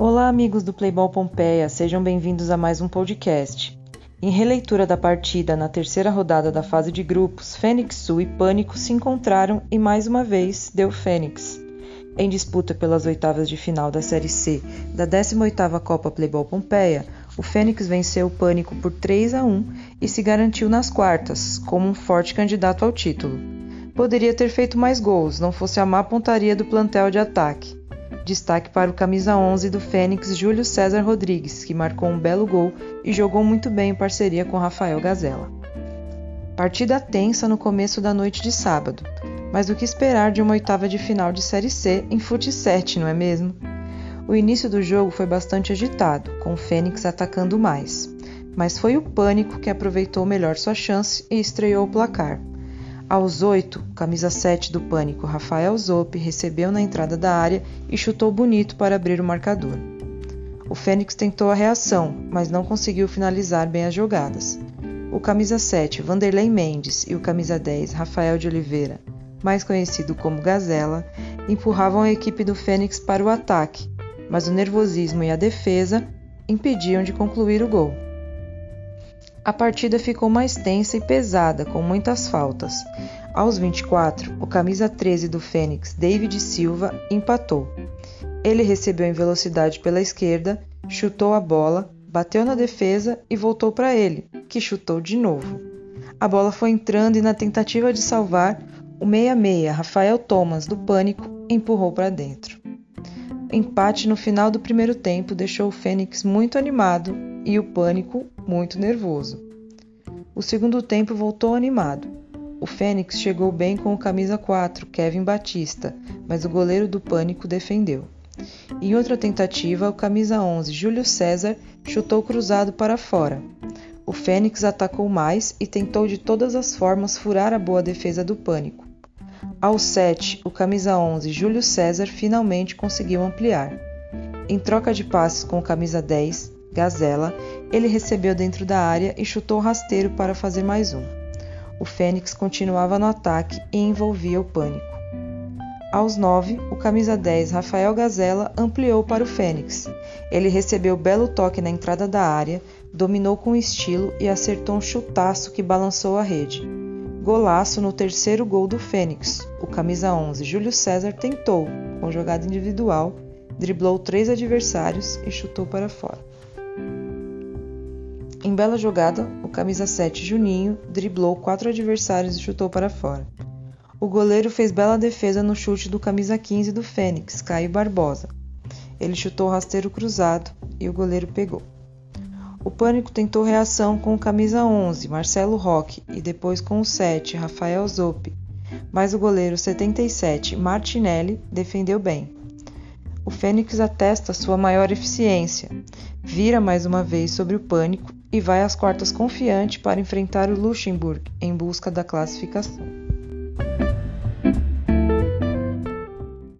Olá, amigos do Playball Pompeia, sejam bem-vindos a mais um podcast. Em releitura da partida na terceira rodada da fase de grupos, Fênix Sul e Pânico se encontraram e mais uma vez deu Fênix. Em disputa pelas oitavas de final da Série C da 18ª Copa Playball Pompeia, o Fênix venceu o Pânico por 3 a 1 e se garantiu nas quartas, como um forte candidato ao título. Poderia ter feito mais gols, não fosse a má pontaria do plantel de ataque. Destaque para o camisa 11 do Fênix, Júlio César Rodrigues, que marcou um belo gol e jogou muito bem em parceria com Rafael Gazella. Partida tensa no começo da noite de sábado, mas o que esperar de uma oitava de final de Série C em fute 7, não é mesmo? O início do jogo foi bastante agitado, com o Fênix atacando mais, mas foi o Pânico que aproveitou melhor sua chance e estreou o placar. Aos oito, camisa 7 do Pânico, Rafael Zopp, recebeu na entrada da área e chutou bonito para abrir o marcador. O Fênix tentou a reação, mas não conseguiu finalizar bem as jogadas. O camisa 7, Vanderlei Mendes, e o camisa 10, Rafael de Oliveira, mais conhecido como Gazela, empurravam a equipe do Fênix para o ataque, mas o nervosismo e a defesa impediam de concluir o gol. A partida ficou mais tensa e pesada, com muitas faltas. Aos 24, o camisa 13 do Fênix, David Silva, empatou. Ele recebeu em velocidade pela esquerda, chutou a bola, bateu na defesa e voltou para ele, que chutou de novo. A bola foi entrando e, na tentativa de salvar, o meia-meia Rafael Thomas, do Pânico, empurrou para dentro. Empate no final do primeiro tempo deixou o Fênix muito animado e o Pânico muito nervoso. O segundo tempo voltou animado. O Fênix chegou bem com o camisa 4, Kevin Batista, mas o goleiro do Pânico defendeu. Em outra tentativa, o camisa 11, Júlio César, chutou cruzado para fora. O Fênix atacou mais e tentou de todas as formas furar a boa defesa do Pânico. Ao 7, o camisa 11, Júlio César, finalmente conseguiu ampliar. Em troca de passes com o camisa 10, Gazela, ele recebeu dentro da área e chutou rasteiro para fazer mais um. O Fênix continuava no ataque e envolvia o pânico. Aos 9, o camisa 10 Rafael Gazela ampliou para o Fênix. Ele recebeu belo toque na entrada da área, dominou com estilo e acertou um chutaço que balançou a rede. Golaço no terceiro gol do Fênix. O camisa 11 Júlio César tentou, com jogada individual, driblou três adversários e chutou para fora. Em bela jogada, o camisa 7 Juninho driblou quatro adversários e chutou para fora. O goleiro fez bela defesa no chute do camisa 15 do Fênix, Caio Barbosa. Ele chutou rasteiro cruzado e o goleiro pegou. O Pânico tentou reação com o camisa 11, Marcelo Roque, e depois com o 7, Rafael Zopp, mas o goleiro 77, Martinelli, defendeu bem. O Fênix atesta sua maior eficiência, vira mais uma vez sobre o Pânico e vai às quartas confiante para enfrentar o Luxemburgo em busca da classificação.